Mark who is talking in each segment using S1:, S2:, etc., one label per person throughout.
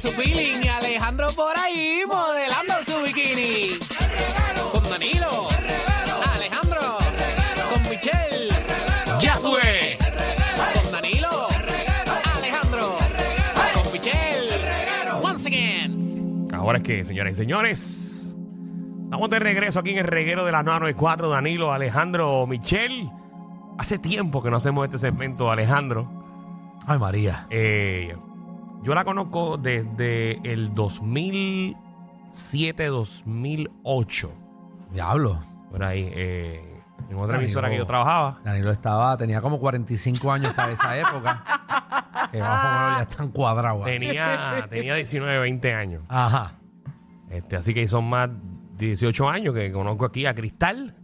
S1: su feeling. Y Alejandro por ahí modelando su bikini. Con Danilo. Alejandro. Con Michelle.
S2: ¡Ya tuve!
S1: Con Danilo. Alejandro. Con Michelle. Once again.
S2: Ahora es que, señoras y señores, estamos de regreso aquí en el reguero de las 994, Danilo, Alejandro, Michelle. Hace tiempo que no hacemos este segmento, Alejandro.
S3: Ay, María.
S2: Eh, yo la conozco desde el 2007-2008.
S3: Diablo.
S2: Por ahí, eh, en otra
S3: Danilo.
S2: emisora que yo trabajaba.
S3: Danilo estaba, tenía como 45 años para esa época. que más o menos ya están cuadrados.
S2: Tenía, tenía 19, 20 años.
S3: Ajá.
S2: Este, así que son más de 18 años que conozco aquí a Cristal.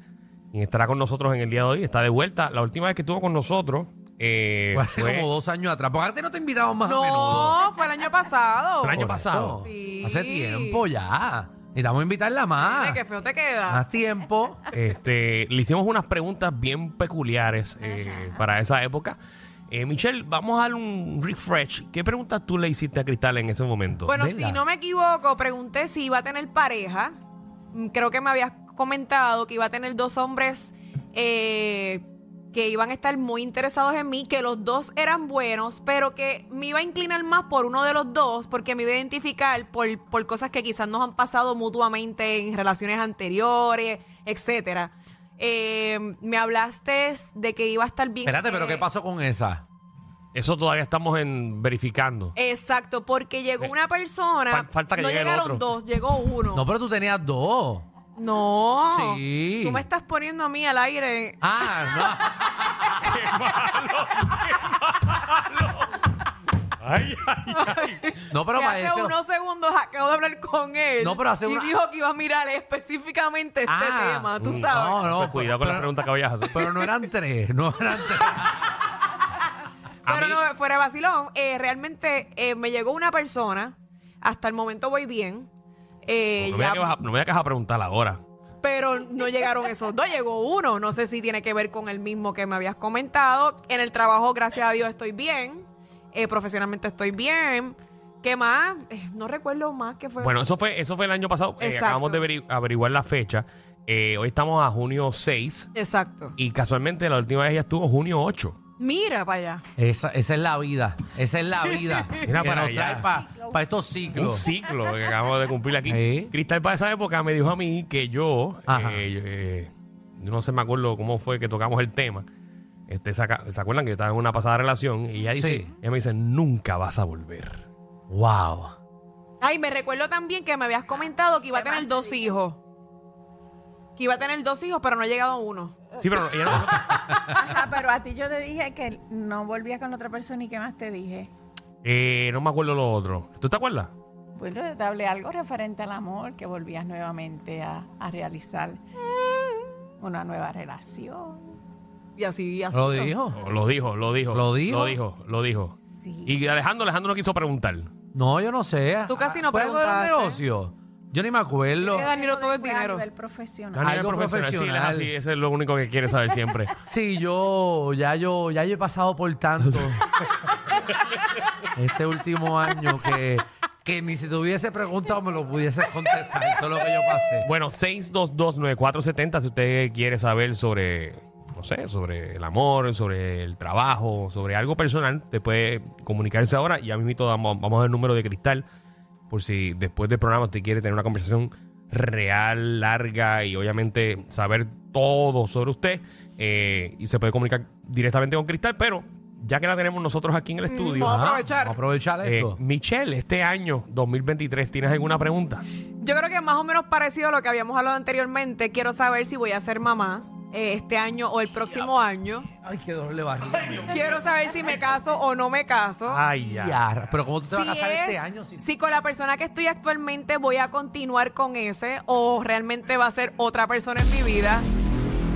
S2: Y estará con nosotros en el día de hoy. Está de vuelta. La última vez que estuvo con nosotros eh,
S3: Fue hace
S2: fue
S3: como dos años atrás. Porque antes no te invitaban más a menudo.
S4: No, fue el año pasado.
S2: el año
S3: Por
S2: pasado.
S4: Sí.
S3: Hace tiempo ya. Necesitamos invitarla más.
S4: Qué feo te queda.
S3: Más tiempo.
S2: Este, le hicimos unas preguntas bien peculiares eh, para esa época. Eh, Michelle, vamos a dar un refresh. ¿Qué preguntas tú le hiciste a Cristal en ese momento?
S4: Bueno,
S3: Venga.
S4: si no me equivoco, pregunté si iba a tener pareja. Mm, Creo que me habías comentado que iba a tener dos hombres eh, que iban a estar muy interesados en mí, que los dos eran buenos, pero que me iba a inclinar más por uno de los dos, porque me iba a identificar por, por cosas que quizás nos han pasado mutuamente en relaciones anteriores, etcétera. Eh, me hablaste de que iba a estar bien.
S3: Espérate, pero
S4: eh,
S3: ¿qué pasó con esa?
S2: Eso todavía estamos en verificando.
S4: Exacto, porque llegó
S2: Eh,
S4: una persona.
S2: fal- falta que
S4: no
S2: llegue el
S4: llegaron
S2: otro.
S4: dos, llegó uno.
S3: No, pero tú tenías dos.
S4: No.
S3: Sí.
S4: Tú me estás poniendo a mí al aire.
S3: Ah,
S2: Ay, ay, ay.
S3: no. No, pero
S4: que
S3: para
S4: hace
S3: eso.
S4: unos segundos acabo de hablar con él.
S3: No, pero hace
S4: y
S3: una-
S4: dijo que iba a mirar específicamente este
S3: Ah,
S4: tema. Tú
S2: mm,
S4: sabes.
S3: No, no.
S2: Pues cuidado con la
S3: pero-
S2: pregunta que vayas a hacer.
S3: Pero no eran tres, no eran tres.
S4: pero
S2: mí-
S4: no, fuera de vacilón, eh, realmente eh, me llegó una persona. Hasta el momento voy bien. Eh,
S2: no, me
S4: ya-
S2: que vas a- no me vas a preguntar ahora.
S4: pero no llegaron esos dos, llegó uno. No sé si tiene que ver con el mismo que me habías comentado. En el trabajo, gracias a Dios, estoy bien. Eh, profesionalmente estoy bien. ¿Qué más? Eh, no recuerdo más que fue.
S2: Bueno, eso fue, eso fue el año pasado. Acabamos de averi- averiguar la fecha. Hoy estamos a junio 6
S4: Exacto.
S2: y casualmente la última vez ella estuvo junio 8.
S4: Mira para allá.
S3: Esa, esa es la vida. Esa es la vida.
S2: Mira
S3: que
S2: para
S3: nos
S2: allá.
S3: trae para estos
S2: Un
S3: ciclos.
S2: ciclo que acabamos de cumplir aquí.
S3: Sí.
S2: Cristal para esa época me dijo a mí que yo,
S3: Ajá.
S2: eh, eh, yo no sé, me acuerdo cómo fue que tocamos el tema. Este, saca- ¿Se acuerdan que estaba en una pasada relación? Y ella, dice,
S3: Sí.
S2: ella me dice, nunca vas a volver.
S3: Wow.
S4: Ay, me recuerdo también que me habías comentado que iba a tener dos hijos. Que iba a tener dos hijos, pero no ha llegado uno.
S2: Sí, pero ella no...
S5: Ajá, pero a ti yo te dije que no volvía con otra persona y qué más te dije.
S2: eh, no me acuerdo lo otro. ¿Tú te acuerdas?
S5: Bueno, te hablé algo referente al amor, que volvías nuevamente a, a realizar una nueva relación.
S4: Y así, así.
S3: ¿Lo dijo?
S2: Lo dijo, lo dijo.
S3: ¿Lo dijo?
S2: Lo dijo, lo dijo.
S5: Sí.
S2: Y Alejandro, Alejandro no quiso preguntar.
S3: No, yo no sé.
S4: Tú casi no
S3: ¿Fue algo del
S4: preguntaste.
S3: negocio? Yo ni me acuerdo.
S4: Que Danilo todo
S5: a
S4: dinero.
S5: nivel profesional.
S3: Algo
S2: profesional. Sí, él es así, es lo único que quiere saber siempre.
S3: Sí, yo ya yo ya yo he pasado por tanto este último año que, que ni si te hubiese preguntado me lo pudieses contestar todo lo que yo pasé.
S2: Bueno, 6229470 si usted quiere saber sobre, no sé, sobre el amor, sobre el trabajo, sobre algo personal, te puede comunicarse ahora y a mí vamos, vamos a ver el número de cristal por si después del programa usted quiere tener una conversación real, larga y obviamente saber todo sobre usted eh, y se puede comunicar directamente con Cristal, pero ya que la tenemos nosotros aquí en el estudio,
S4: vamos a aprovechar.
S3: Vamos a aprovechar
S2: eh,
S3: esto.
S2: Michelle, este año 2023, ¿tienes alguna pregunta?
S4: Yo creo que más o menos parecido a lo que habíamos hablado anteriormente. Quiero saber si voy a ser mamá eh, este año o el próximo año.
S3: Ay, qué doble barriga.
S4: Quiero saber si me caso o no me caso.
S2: Ay, ya.
S3: Ya, Pero ¿cómo tú te vas a casar este
S4: es-
S3: año? Si-
S4: Si con la persona que estoy actualmente voy a continuar con ese o realmente va a ser otra persona en mi vida.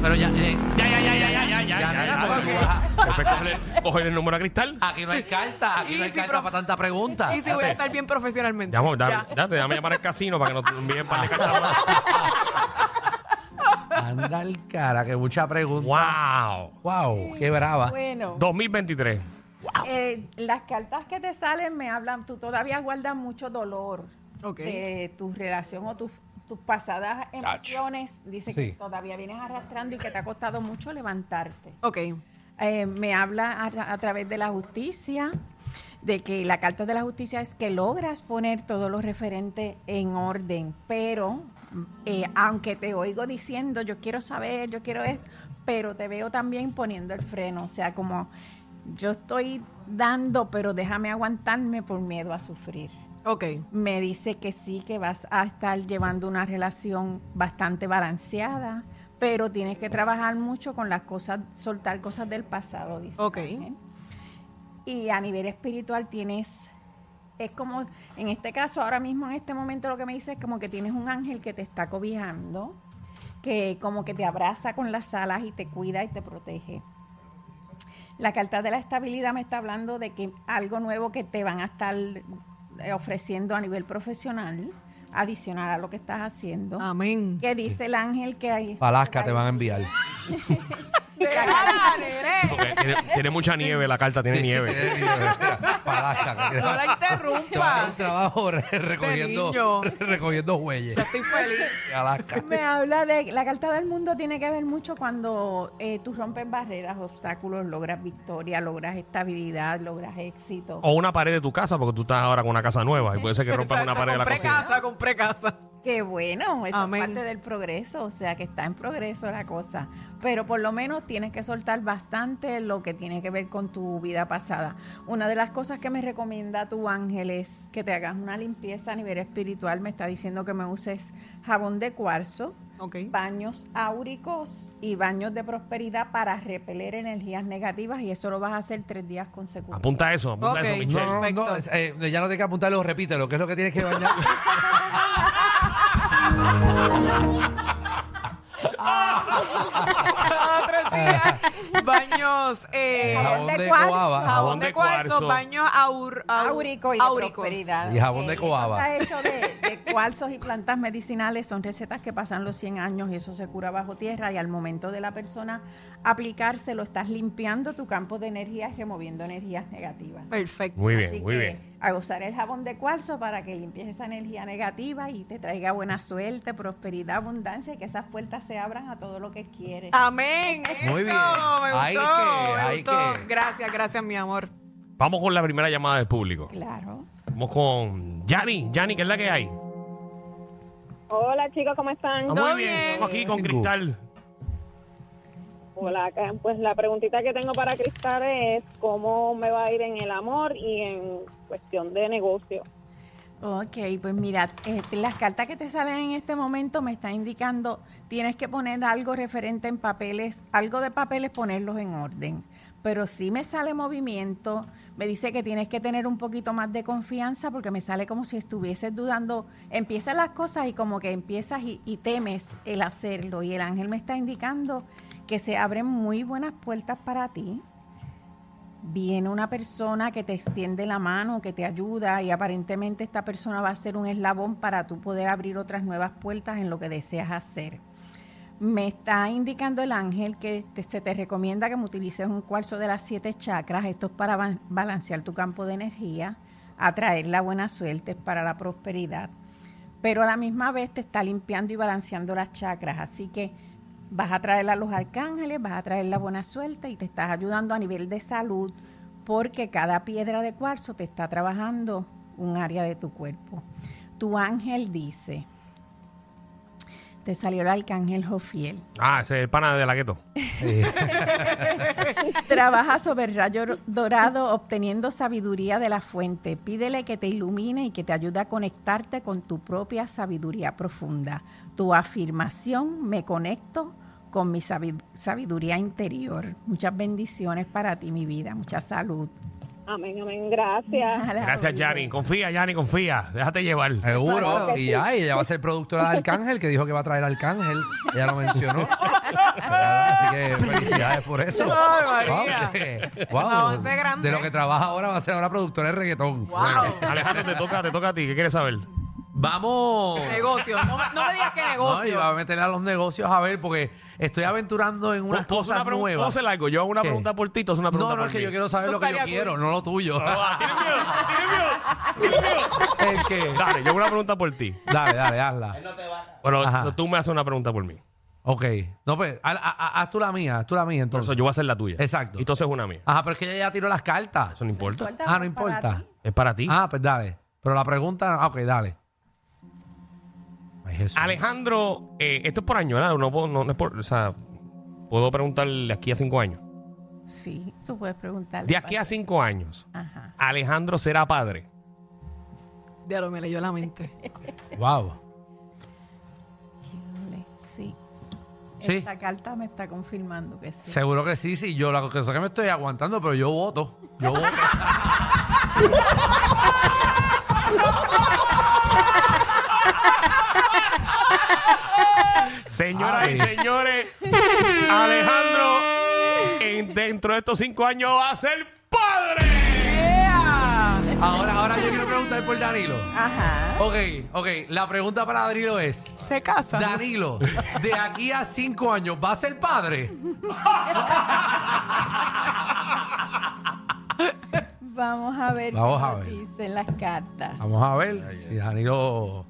S3: Pero ya, eh, ya, ya, ya, ya, ya, ya, ya, ya, ya, porque tú vas a-
S2: Después coge, coge el número a Cristal.
S3: Aquí no hay carta, aquí
S4: Y
S3: no hay
S4: si
S3: carta
S4: pro-
S3: para tanta pregunta.
S4: Y si voy a estar bien profesionalmente.
S2: Dame,
S4: Ya.
S2: date, dame llamar al casino para que nos envíen para de cartas.
S3: Anda el cara, que mucha pregunta.
S2: ¡Wow!
S3: Wow, qué brava.
S5: Bueno,
S2: 2023.
S5: Eh, las cartas que te salen me hablan, tú todavía guardas mucho dolor
S4: Ok.
S5: de tu relación o tus, tus pasadas emociones. Dice
S3: Sí.
S5: que todavía vienes arrastrando y que te ha costado mucho levantarte.
S4: Ok.
S5: Eh, me habla a, a través de la justicia, de que la carta de la justicia es que logras poner todo lo referente en orden, pero eh, aunque te oigo diciendo, yo quiero saber, yo quiero esto, pero te veo también poniendo el freno, o sea, como yo estoy dando, pero déjame aguantarme por miedo a sufrir
S4: Ok.
S5: me dice que sí, que vas a estar llevando una relación bastante balanceada, pero tienes que trabajar mucho con las cosas, soltar cosas del pasado, dice.
S4: Ok.
S5: Y a nivel espiritual tienes, es como, en este caso, ahora mismo, en este momento, lo que me dice es como que tienes un ángel que te está cobijando, que como que te abraza con las alas y te cuida y te protege. La carta de la estabilidad me está hablando de que algo nuevo que te van a estar eh, ofreciendo a nivel profesional, adicional a lo que estás haciendo.
S4: Amén.
S5: Que dice el ángel que hay.
S3: Alaska te van a enviar.
S4: Nene.
S2: Porque tiene, tiene mucha nieve la carta, tiene nieve.
S4: No la
S3: que va a un
S4: interrumpas.
S3: trabajo re- recogiendo,
S4: niño.
S3: recogiendo huellas.
S4: Yo estoy feliz.
S3: de Alaska.
S5: Me habla de la carta del mundo tiene que ver mucho cuando eh, tú rompes barreras, obstáculos, logras victoria, logras estabilidad, logras éxito.
S2: O una pared de tu casa, porque tú estás ahora con una casa nueva y puede ser que rompas una
S4: Exacto,
S2: pared de la
S4: compré
S2: cocina.
S4: casa, compré casa.
S5: Qué bueno, eso
S4: Amén.
S5: es parte del progreso, o sea que está en progreso la cosa. Pero por lo menos tienes que soltar bastante lo que tiene que ver con tu vida pasada. Una de las cosas que me recomienda tu ángel es que te hagas una limpieza a nivel espiritual. Me está diciendo que me uses jabón de cuarzo, baños áuricos y baños de prosperidad para repeler energías negativas y eso lo vas a hacer tres días consecutivos.
S2: Apunta eso, apunta eso, Michelle.
S3: no, eh, ya no tienes que apuntarlo, repítelo. ¿Qué es lo que tienes que bañar?
S4: Cada tres días. Baños. Eh,
S3: Jabón
S5: de
S3: de
S5: cuarzo.
S3: coaba.
S4: jabón de cuarzo,
S2: cuarzo.
S4: baños aur,
S5: áurico y de
S4: áuricos.
S5: prosperidad.
S3: Y jabón de
S5: Eh,
S3: coaba.
S5: Está hecho de, de cuarzos y plantas medicinales, son recetas que pasan los 100 años y eso se cura bajo tierra y al momento de la persona aplicárselo estás limpiando tu campo de energía y removiendo energías negativas.
S4: Perfecto.
S2: Muy bien,
S5: Así
S2: muy
S5: que
S2: bien.
S5: A usar el jabón de cuarzo para que limpies esa energía negativa y te traiga buena suerte, prosperidad, abundancia y que esas puertas se abran a todo lo que quieres.
S4: Amén.
S3: Muy
S4: Eso,
S3: bien.
S4: Me
S3: Hay
S4: gustó,
S3: que-
S4: me
S3: hay
S4: gustó.
S3: que-
S4: Gracias, gracias, mi amor.
S2: Vamos con la primera llamada del público.
S5: Claro.
S2: Vamos con Yanni. Yanni, ¿qué es la que hay?
S6: Hola chicos, ¿cómo están?
S2: Ah, muy bien.
S4: bien.
S2: Estamos aquí con. Cristal.
S6: Hola, acá. pues la preguntita que tengo para Cristal es cómo me va a ir en el amor y en cuestión de negocio.
S5: Ok, pues mira, este, las cartas que te salen en este momento me están indicando, tienes que poner algo referente en papeles, algo de papeles, ponerlos en orden. Pero si me sale movimiento, me dice que tienes que tener un poquito más de confianza porque me sale como si estuvieses dudando, empiezan las cosas y como que empiezas y temes el hacerlo. Y el ángel me está indicando que se abren muy buenas puertas para ti viene una persona que te extiende la mano, que te ayuda y aparentemente esta persona va a ser un eslabón para tú poder abrir otras nuevas puertas en lo que deseas hacer. Me está indicando el ángel que te- se te recomienda que me utilices un cuarzo de las siete chakras. Esto es para ba- balancear tu campo de energía, atraer la buena suerte, para la prosperidad. Pero a la misma vez te está limpiando y balanceando las chakras. Así que vas a traer a los arcángeles, vas a traer la buena suerte y te estás ayudando a nivel de salud porque cada piedra de cuarzo te está trabajando un área de tu cuerpo. Tu ángel dice, te salió el arcángel Jofiel,
S2: Ah, ese es el pana de la gueto.
S5: trabaja sobre el rayo dorado obteniendo sabiduría de la fuente. Pídele que te ilumine y que te ayude a conectarte con tu propia sabiduría profunda. Tu afirmación, me conecto con mi sabi- sabiduría interior. Muchas bendiciones para ti, mi vida. Mucha salud.
S6: Amén, amén, gracias.
S2: Gracias, Yanni. Confía, Yanni, confía. Déjate llevar.
S3: Seguro. Y ya, y ella va a ser productora de Arcángel, que dijo que va a traer Arcángel. Ella lo mencionó. Así que felicidades por eso.
S4: Ay, María.
S3: Wow,
S4: grande.
S3: De lo que trabaja ahora va a ser ahora productora de reggaetón.
S4: Wow.
S2: Alejandro, te toca, te toca a ti. ¿Qué quieres saber?
S3: Vamos.
S4: Negocio. No, me- no me digas que
S3: No,
S4: negocio.
S3: iba a meterle a los negocios a ver, porque estoy aventurando en unas
S2: ¿Puedo hacer
S3: cosas
S2: una pregunta? ¿Puedo
S3: nuevas.
S2: hacer algo? Yo hago una
S3: ¿Qué?
S2: pregunta por ti, tú haces una pregunta
S3: No, no,
S2: por
S3: es que
S2: mí.
S3: yo quiero saber
S4: Eso
S3: lo que yo
S4: estaría
S3: quiero,
S4: cool.
S3: no lo tuyo.
S2: Ah, ¿Tienes miedo? ¿Tienes miedo?
S3: ¿El qué?
S2: Dale, yo hago una pregunta por ti.
S3: Dale, dale, hazla.
S2: Bueno,
S3: Ajá.
S2: tú me haces una pregunta por mí.
S3: Ok. No, pues, haz, haz- haz tú la mía, haz tú la mía entonces.
S2: Entonces yo voy a hacer la tuya.
S3: Exacto.
S2: Y tú haces una mía.
S3: Ajá, pero es que ella ya tiró las cartas.
S2: Eso no importa.
S3: Ah, no importa.
S2: Es para ti.
S3: Ah, pues dale. Pero la pregunta, ah, ok, dale. Jesús.
S2: Alejandro, eh, esto es por año, ¿verdad? No, puedo- no, no es por, o sea, puedo preguntarle aquí a cinco años.
S5: Sí, tú puedes preguntarle.
S2: De aquí a cinco años,
S5: Ajá.
S2: Alejandro será padre.
S4: Diablo, me leyó la mente.
S3: Wow.
S5: Híjole, Sí.
S3: Sí.
S5: Esta carta me está confirmando que sí.
S3: Seguro que sí, sí. Yo la cosa que me estoy aguantando, pero yo voto. Yo voto.
S2: Señoras y señores, Alejandro en- dentro de estos cinco años va a ser padre.
S3: ahora, ahora yo quiero preguntar por Danilo.
S5: Ajá.
S3: Ok, ok. La pregunta para Danilo es:
S4: Se casa.
S3: Danilo, de aquí a cinco años, ¿va a ser padre?
S5: Vamos a ver
S3: Vamos a ver.
S5: dicen las cartas.
S3: Vamos a ver si Danilo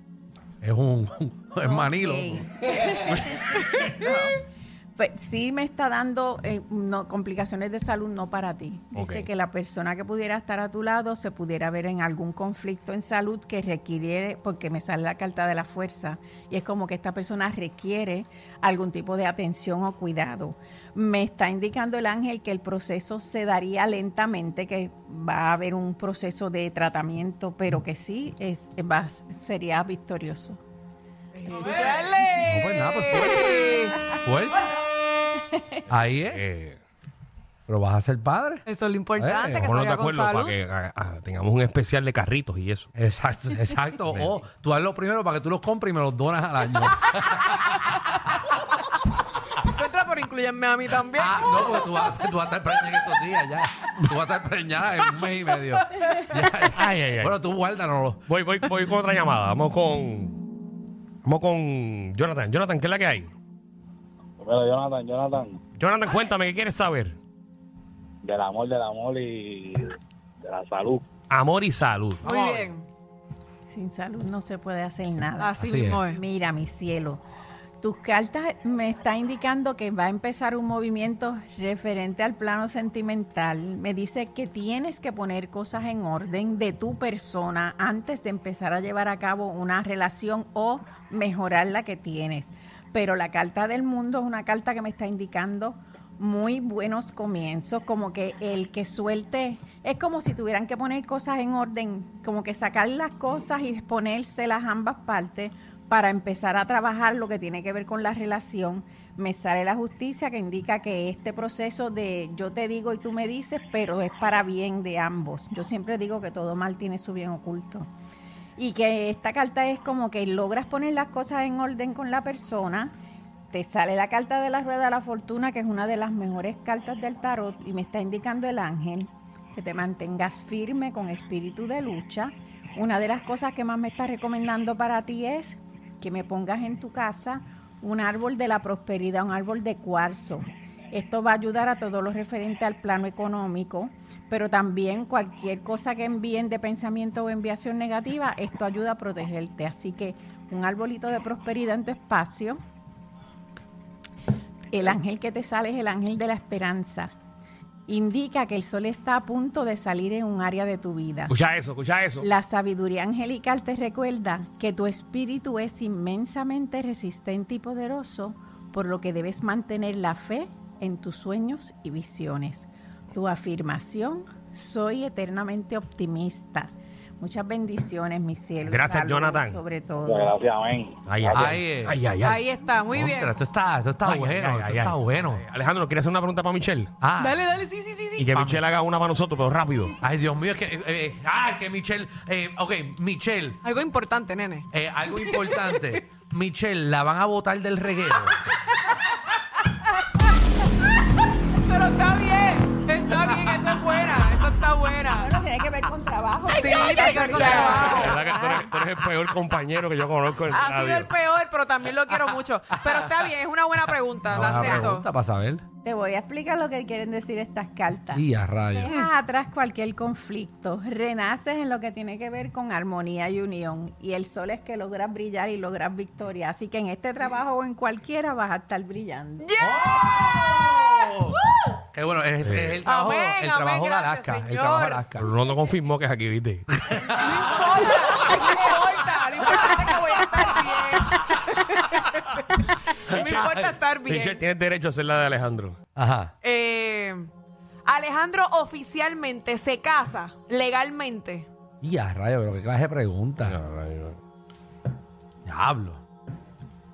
S3: es un es Manilo.
S5: Ok. Pues sí me está dando eh, no, complicaciones de salud no para ti. Dice que la persona que pudiera estar a tu lado se pudiera ver en algún conflicto en salud que requiere, porque me sale la carta de la fuerza, y es como que esta persona requiere algún tipo de atención o cuidado. Me está indicando el ángel que el proceso se daría lentamente, que va a haber un proceso de tratamiento, pero que sí es, va- sería victorioso.
S3: No, pues nada, pues fuerza. Fuerza. Ahí es.
S2: Eh,
S3: Pero vas a ser padre.
S4: Eso es lo importante,
S3: Eh,
S4: que salga con
S2: acuerdo para
S4: salud.
S2: que ah, ah, tengamos un especial de carritos y eso.
S3: Exacto, exacto. o tú hazlo primero para que tú los compres y me los donas al año.
S4: Encuentra, pero incluyenme a mí también.
S3: ah, no, porque tú vas, a, tú vas a estar preñada en estos días ya. Tú vas a estar preñada en un mes y medio. Ya, ya.
S2: Ay, ay, ay.
S3: Bueno, tú guárdanoslo.
S2: Voy, voy, voy con otra llamada. Vamos con. Vamos con Jonathan. Jonathan, ¿qué es la que hay?
S7: Pero Jonathan, Jonathan,
S2: Jonathan, cuéntame, ¿qué quieres saber?
S7: del amor, del amor y de la salud.
S2: Amor y salud.
S4: Muy
S2: Vamos a ver.
S4: bien.
S5: Sin salud no se puede hacer nada.
S4: Así,
S3: Así
S4: mismo
S3: es.
S5: Mira, mi cielo, tus cartas me está indicando que va a empezar un movimiento referente al plano sentimental. Me dice que tienes que poner cosas en orden de tu persona antes de empezar a llevar a cabo una relación o mejorar la que tienes. Pero la carta del mundo es una carta que me está indicando muy buenos comienzos, como que el que suelte, es como si tuvieran que poner cosas en orden, como que sacar las cosas y ponérselas ambas partes para empezar a trabajar lo que tiene que ver con la relación. Me sale la justicia que indica que este proceso de yo te digo y tú me dices, pero es para bien de ambos. Yo siempre digo que todo mal tiene su bien oculto. Y que esta carta es como que logras poner las cosas en orden con la persona, te sale la carta de la rueda de la fortuna, que es una de las mejores cartas del tarot, y me está indicando el ángel que te mantengas firme con espíritu de lucha. Una de las cosas que más me está recomendando para ti es que me pongas en tu casa un árbol de la prosperidad, un árbol de cuarzo. Esto va a ayudar a todo lo referente al plano económico, pero también cualquier cosa que envíen de pensamiento o enviación negativa, esto ayuda a protegerte. Así que un arbolito de prosperidad en tu espacio. El ángel que te sale es el ángel de la esperanza. Indica que el sol está a punto de salir en un área de tu vida.
S2: Escucha eso, escucha eso.
S5: La sabiduría angelical te recuerda que tu espíritu es inmensamente resistente y poderoso, por lo que debes mantener la fe en tus sueños y visiones. Tu afirmación, soy eternamente optimista. Muchas bendiciones, mi cielo. y
S2: Gracias,
S5: salud,
S2: Jonathan.
S5: Sobre todo.
S7: Gracias, amén.
S2: Ay, ay,
S3: Ahí
S2: ay.
S3: es.
S2: Ay, ay, ay.
S4: Ahí está, muy bien.
S3: Esto está, esto está bueno,
S2: ay,
S3: esto
S2: ay,
S3: está
S2: ay.
S3: bueno.
S2: Alejandro, ¿quieres hacer una pregunta para Michelle?
S3: Ah,
S4: Dale, dale, sí, sí, sí,
S2: Y
S4: sí.
S2: que
S3: Vamos.
S2: Michelle haga una para nosotros, pero rápido.
S3: Ay, Dios mío, es que. eh, eh, ay, que Michelle. eh, ok, Michelle,
S4: Algo importante, nene.
S3: eh, algo importante. Michelle, la van a botar del reguero.
S5: Trabajo.
S4: Sí, tiene que ver con trabajo.
S2: La verdad que tú eres, tú eres el peor compañero que yo conozco en
S4: Ha sido el peor, pero también lo quiero mucho. Pero está bien, es una buena pregunta, la
S3: Una
S4: acepto.
S3: pregunta para saber.
S5: Te voy a explicar lo que quieren decir estas cartas.
S3: Y a rayos.
S5: Dejas atrás cualquier conflicto, renaces en lo que tiene que ver con armonía y unión. Y el sol es que logras brillar y logras victoria. Así que en este trabajo o en cualquiera vas a estar brillando.
S3: ¡Oh! Qué bueno, es, es el trabajo,
S4: Amén,
S3: el
S4: amén,
S3: trabajo de
S4: gracias,
S3: Alaska. El trabajo de Alaska.
S2: Pero no confirmó que es aquí, ¿viste?
S4: No importa, no importa, no importa que voy a estar bien. No importa estar
S2: Michelle,
S4: bien.
S2: tienes derecho a hacer la de Alejandro.
S3: Ajá.
S4: Eh, Alejandro oficialmente se casa legalmente.
S3: Y a rayos, pero qué clase de pregunta. Diablo.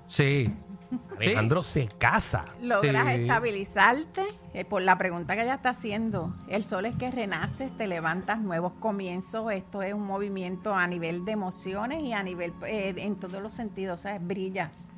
S3: Sí.
S2: Alejandro se casa.
S5: Logras
S3: Sí.
S5: estabilizarte eh, por la pregunta que ella está haciendo. El sol es que renaces, te levantas, nuevos comienzos. Esto es un movimiento a nivel de emociones y a nivel eh, en todos los sentidos. O sea, brillas.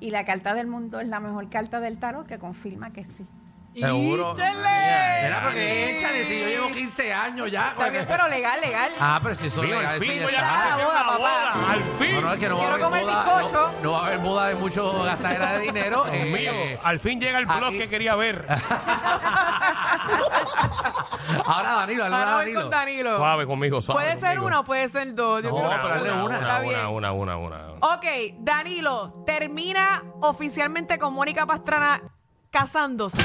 S5: Y la carta del mundo es la mejor carta del tarot que confirma que sí.
S3: Seguro.
S4: ¡Íchale!
S3: Era porque échale, si yo llevo 15 años ya.
S4: Está bien, pero legal, legal.
S3: Ah, pero si eso es legal,
S2: al fin
S3: ya
S2: voy a
S4: boda,
S2: una
S4: papá.
S2: boda. Al fin.
S3: No, no, es que no va a
S4: Quiero
S3: haber
S4: comer
S3: boda.
S4: bizcocho.
S3: No, no va a haber boda de mucho gastadera de dinero.
S2: Dios
S3: eh,
S2: mío, al fin llega el blog que quería ver.
S3: Ahora Danilo, ahora
S4: Ahora voy
S3: Danilo.
S4: con Danilo.
S2: Suave conmigo, suave
S4: Puede ser una o puede ser dos. Yo
S3: No, pero dale una.
S4: Está bien.
S2: una, una, una, una.
S4: Ok, Danilo, termina oficialmente con Mónica Pastrana casándose.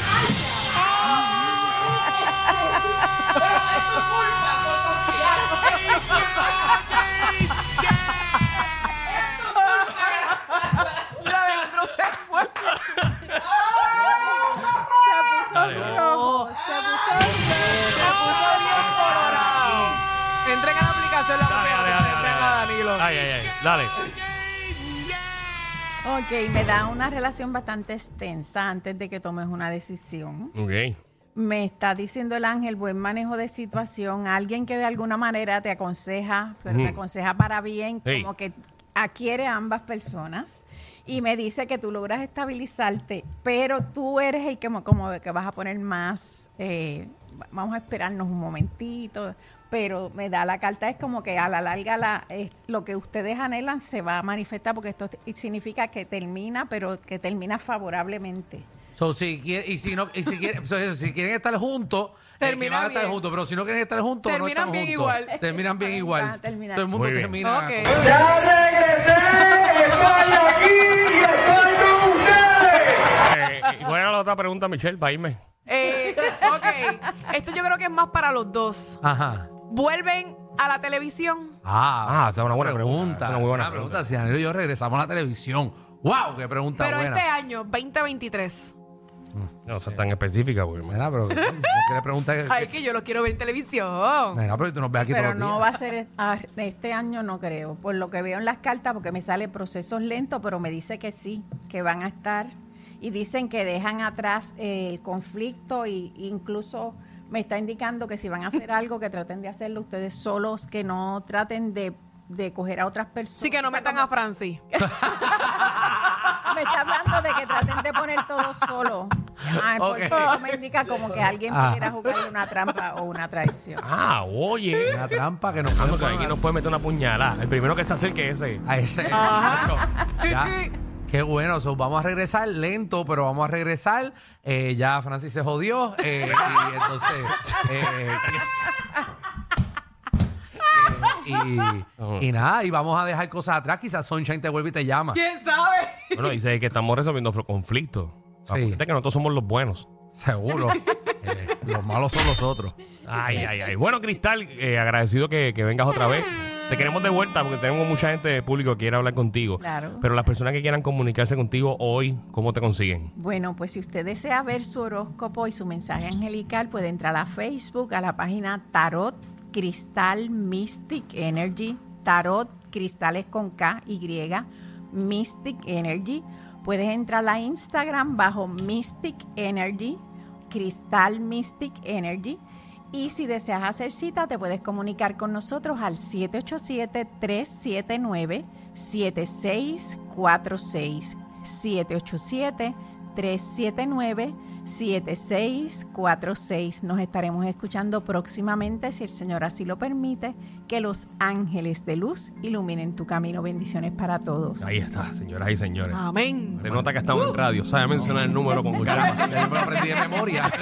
S4: Alejandro se fue.
S5: Se puso rojo, se puso
S4: Se puso bien colorado. Entren a la aplicación la
S2: Dale, dale, dale, dale,
S4: Entren a
S2: dale.
S4: Danilo.
S2: Ay, ay, ay. Dale.
S5: Ok, me da una relación bastante extensa antes de que tomes una decisión.
S2: Ok.
S5: Me está diciendo el ángel buen manejo de situación, alguien que de alguna manera te aconseja, pero te aconseja para bien, como que adquiere a ambas personas. Y me dice que tú logras estabilizarte, pero tú eres el que mo- como que vas a poner más, eh, vamos a esperarnos un momentito, pero me da la carta, es como que a la larga la, eh, lo que ustedes anhelan se va a manifestar, porque esto significa que termina, pero que termina favorablemente.
S3: So, si quiere- y si no, y si, quiere- so, eso, si quieren estar juntos, eh, que
S4: Termina
S3: van a estar
S4: bien.
S3: juntos, pero si no quieren estar juntos, no
S4: Terminan
S3: están
S4: bien
S3: juntos.
S4: igual.
S3: Terminan bien igual.
S5: terminar.
S3: Todo el mundo
S2: Muy bien.
S3: termina.
S4: Ok.
S2: Eh, ¿y ¿Cuál era la otra pregunta, Michelle, para irme?
S4: Eh, ok, esto yo creo que es más para los dos.
S3: Ajá.
S4: ¿Vuelven a la televisión?
S3: Ah,
S2: Ah, esa es una buena pregunta. Es una muy buena
S3: pregunta. Si Daniel y yo regresamos a la televisión. ¡Wow! ¡Qué pregunta
S4: Pero
S3: buena!
S4: este año, 2023.
S2: No, o sea, tan específica, güey.
S3: Mira, pero ¿por qué le preguntas? que-
S4: Ay, que yo lo quiero ver en televisión.
S3: Mira, pero tú nos ves aquí
S5: Pero
S3: todos los
S5: no
S3: días.
S5: va a ser ah, este año, no creo. Por lo que veo en las cartas, porque me sale procesos lentos, pero me dice que sí, que van a estar. Y dicen que dejan atrás eh, el conflicto y incluso me está indicando que si van a hacer algo, que traten de hacerlo ustedes solos, que no traten de, de coger a otras personas.
S4: Sí, que no
S5: O sea,
S4: metan
S5: como-
S4: a Francis.
S5: Me está hablando de que traten de poner todo solo. Ay, porque
S3: Ok.
S5: esto me indica como que alguien
S3: Ah.
S5: pudiera jugar una trampa o una traición.
S2: Ah, oye.
S3: Una trampa que nos puede
S2: que aquí nos puede meter una puñalada. El primero que se acerque ese.
S3: A ese. Ya. Qué bueno, so, vamos a regresar lento, pero vamos a regresar. Eh, ya Francis se jodió. eh, y entonces. eh, eh, y, y nada, y vamos a dejar cosas atrás. Quizás Sunshine te vuelve y te llama.
S4: ¿Quién sabe?
S2: Bueno, dice que estamos resolviendo conflictos.
S3: Sí.
S2: Acuérdate que nosotros somos los buenos.
S3: Seguro. Eh, los malos son los otros.
S2: Ay, ay, ay. Bueno, Cristal, eh, agradecido que, que vengas otra vez. Te queremos de vuelta porque tenemos mucha gente de público que quiere hablar contigo.
S5: Claro.
S2: Pero las personas que quieran comunicarse contigo hoy, ¿cómo te consiguen?
S5: Bueno, pues si usted desea ver su horóscopo y su mensaje angelical, puede entrar a Facebook, a la página Tarot Cristal Mystic Energy, Tarot Cristales con K, Y, Mystic Energy. Puedes entrar a Instagram bajo Mystic Energy, Cristal Mystic Energy. Y si deseas hacer cita, te puedes comunicar con nosotros al 787-379-7646. 787-379-7646. 7646. Nos estaremos escuchando próximamente, si el Señor así lo permite, que los ángeles de luz iluminen tu camino. Bendiciones para todos.
S2: Ahí está, señoras y señores.
S4: Amén.
S2: Se nota que estamos en radio. Sabe mencionar el número con cuchara.
S3: aprendí de memoria.